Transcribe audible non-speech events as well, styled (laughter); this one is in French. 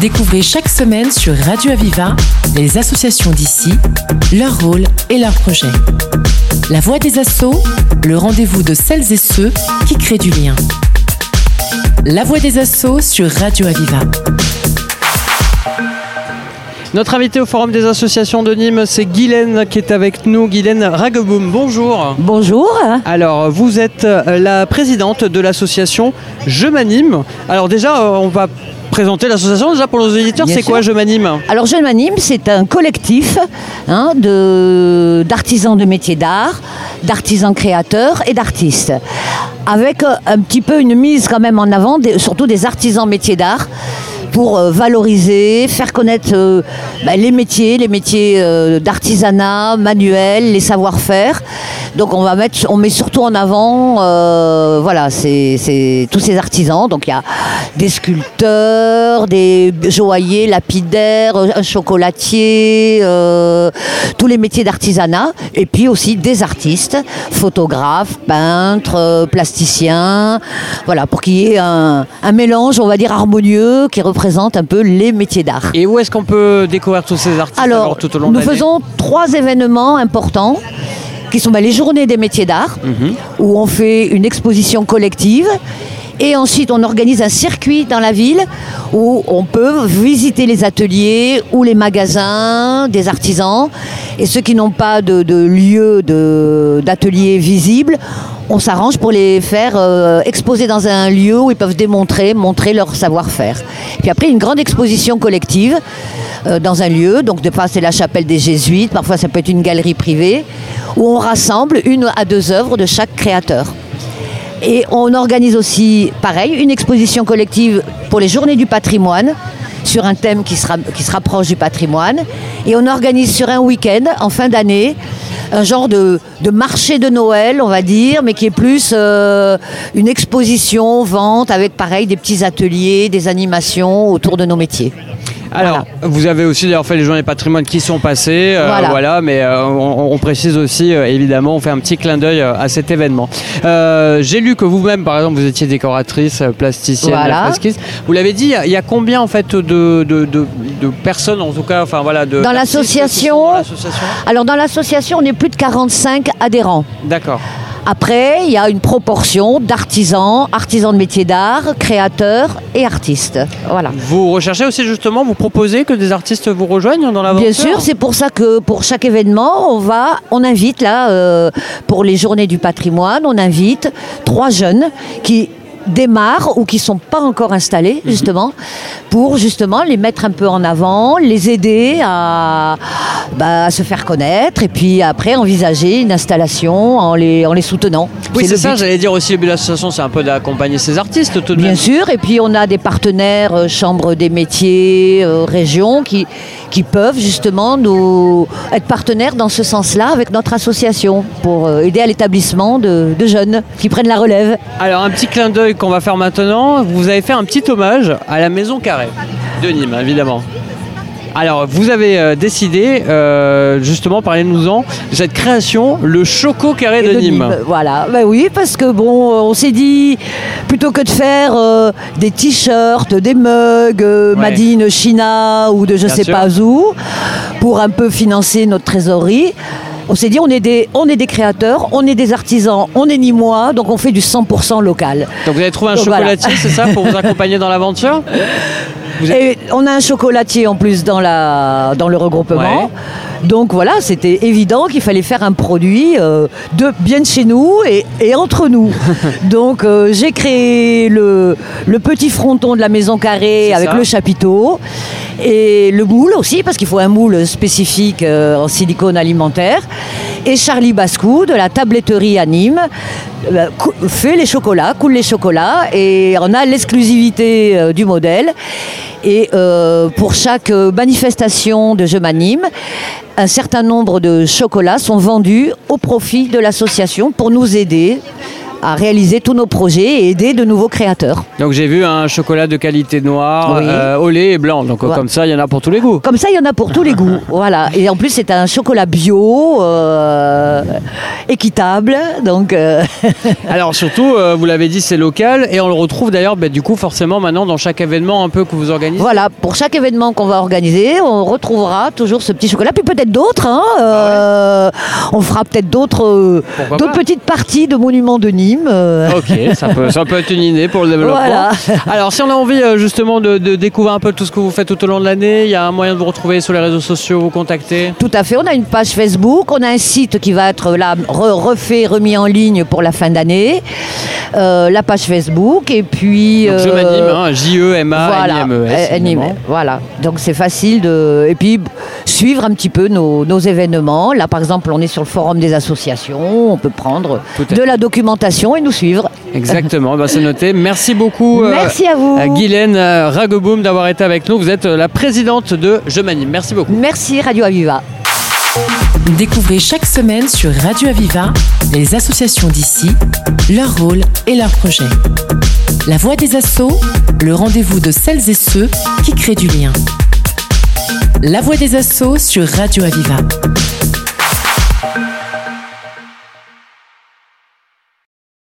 Découvrez chaque semaine sur Radio Aviva les associations d'ici, leur rôle et leurs projets. La voix des assauts, le rendez-vous de celles et ceux qui créent du lien. La voix des assauts sur Radio Aviva. Notre invité au Forum des associations de Nîmes, c'est Guylaine qui est avec nous. Guylaine Rageboum, bonjour. Bonjour. Alors, vous êtes euh, la présidente de l'association Je m'anime. Alors déjà, euh, on va présenter l'association déjà pour nos auditeurs. C'est quoi Je m'anime Alors Je m'anime, c'est un collectif hein, d'artisans de métiers d'art, d'artisans créateurs et d'artistes. Avec euh, un petit peu une mise quand même en avant, des- surtout des artisans métiers d'art pour euh, valoriser, faire connaître euh, bah, les métiers, les métiers euh, d'artisanat, manuel, les savoir-faire. Donc on va mettre, on met surtout en avant, voilà, c'est tous ces artisans. Donc il y a des sculpteurs, des joailliers, lapidaires, un chocolatier, tous les métiers d'artisanat, et puis aussi des artistes, photographes, peintres, plasticiens, voilà, pour qu'il y ait un, un mélange, on va dire harmonieux, qui représente un peu les métiers d'art. Et où est-ce qu'on peut découvrir tous ces artistes alors, Alors, tout au long de nous faisons trois événements importants qui sont bah, les journées des métiers d'art, Mhm. où on fait une exposition collective. Et ensuite, on organise un circuit dans la ville où on peut visiter les ateliers ou les magasins des artisans. Et ceux qui n'ont pas de, lieu d'atelier visible, on s'arrange pour les faire euh, exposer dans un lieu où ils peuvent démontrer, montrer leur savoir-faire. Puis après, une grande exposition collective euh, dans un lieu. Donc, de c'est la chapelle des Jésuites, parfois, ça peut être une galerie privée, où on rassemble une à deux œuvres de chaque créateur. Et on organise aussi, pareil, une exposition collective pour les journées du patrimoine sur un thème qui se, ra- qui se rapproche du patrimoine. Et on organise sur un week-end, en fin d'année, un genre de, de marché de Noël, on va dire, mais qui est plus euh, une exposition, vente, avec pareil des petits ateliers, des animations autour de nos métiers. Alors, vous avez aussi d'ailleurs fait les journées patrimoine qui sont passées, euh, Voilà. voilà, mais euh, on, on précise aussi, euh, évidemment, on fait un petit clin d'œil euh, à cet événement. J'ai lu que vous-même, par exemple, vous étiez décoratrice, plasticienne, Voilà. Vous l'avez dit, il y a- il y, a combien en fait de, de, de- de personnes, en tout cas, enfin voilà, de dans l'association alors dans l'association, on est plus de 45 adhérents. D'accord. Après, il y a une proportion d'artisans, artisans de métiers d'art, créateurs et artistes. Voilà. Vous recherchez aussi justement, vous proposez que des artistes vous rejoignent dans l'aventure Bien sûr, c'est pour ça que pour chaque événement, on va, on invite là, euh, pour les journées du patrimoine, on invite trois jeunes qui démarrent ou qui sont pas encore installés justement pour justement les mettre un peu en avant, les aider à, bah, à se faire connaître et puis après envisager une installation en les, en les soutenant. Oui, c'est ça, j'allais dire aussi, le but de l'association, c'est un peu d'accompagner ces artistes tout de Bien même. sûr, et puis on a des partenaires, euh, chambres des métiers, euh, régions, qui, qui peuvent justement nous être partenaires dans ce sens-là avec notre association pour euh, aider à l'établissement de, de jeunes qui prennent la relève. Alors un petit clin d'œil qu'on va faire maintenant, vous avez fait un petit hommage à la Maison Carrée de Nîmes, évidemment. Alors vous avez euh, décidé, euh, justement, parlez-nous-en, de cette création, le Choco Carré de, Nîmes. Voilà, ben oui, parce que bon, euh, on s'est dit, plutôt que de faire euh, des t-shirts, des mugs, euh, Ouais. Madine China ou de je Bien sais sûr. pas où, pour un peu financer notre trésorerie, on s'est dit, on est, des, on est des créateurs, on est des artisans, on est nîmois, donc on fait du 100% local. Donc vous avez trouvé un Donc, voilà. chocolatier, c'est ça, pour vous (laughs) accompagner dans l'aventure? Et on a un chocolatier en plus dans, la, dans le regroupement. Ouais. Donc voilà, c'était évident qu'il fallait faire un produit euh, de bien de chez nous et, et entre nous. (laughs) Donc euh, j'ai créé le, le petit fronton de la maison carrée avec ça. le chapiteau et le moule aussi parce qu'il faut un moule spécifique euh, en silicone alimentaire. Et Charlie Bascou de la tabletterie à Nîmes euh, fait les chocolats, coule les chocolats et on a l'exclusivité euh, du modèle. Et pour chaque manifestation de Je m'anime, un certain nombre de chocolats sont vendus au profit de l'association pour nous aider à réaliser tous nos projets et aider de nouveaux créateurs. Donc j'ai vu un chocolat de qualité noire, Oui. euh, au lait et blanc. Donc Ouais. comme ça, il y en a pour tous les goûts. Comme ça, il y en a pour tous les goûts. (laughs) Voilà. Et en plus, c'est un chocolat bio, euh, équitable. Donc, euh, (laughs) Alors surtout, vous l'avez dit, c'est local et on le retrouve d'ailleurs, bah, du coup, forcément maintenant dans chaque événement un peu que vous organisez. voilà. Pour chaque événement qu'on va organiser, on retrouvera toujours ce petit chocolat. Puis peut-être d'autres. hein. Euh, on fera peut-être d'autres d'autres petites parties de monuments de Nîmes. Euh. Ok, ça peut, ça peut être une idée pour le développement. Voilà. Alors, si on a envie euh, justement de, de découvrir un peu tout ce que vous faites tout au long de l'année, il y a un moyen de vous retrouver sur les réseaux sociaux, vous contacter? Tout à fait. On a une page Facebook, on a un site qui va être là re- refait, remis en ligne pour la fin d'année. Euh, la page Facebook et puis. Donc, je m'anime, hein, J-E-M-A, Voilà. Donc c'est facile de et puis suivre un petit peu nos, nos événements. Là par exemple, on est sur le forum des associations, on peut prendre de la documentation et nous suivre. Exactement, bah, c'est noté. Merci beaucoup, Merci à vous. Guylaine euh, Rageboom, d'avoir été avec nous. Vous êtes euh, la présidente de Je m'anime. Merci beaucoup. Merci Radio Aviva. Découvrez chaque semaine sur Radio Aviva les associations d'ici, leur rôle et leurs projets. La voix des assauts, le rendez-vous de celles et ceux qui créent du lien. La voix des assauts sur Radio Aviva.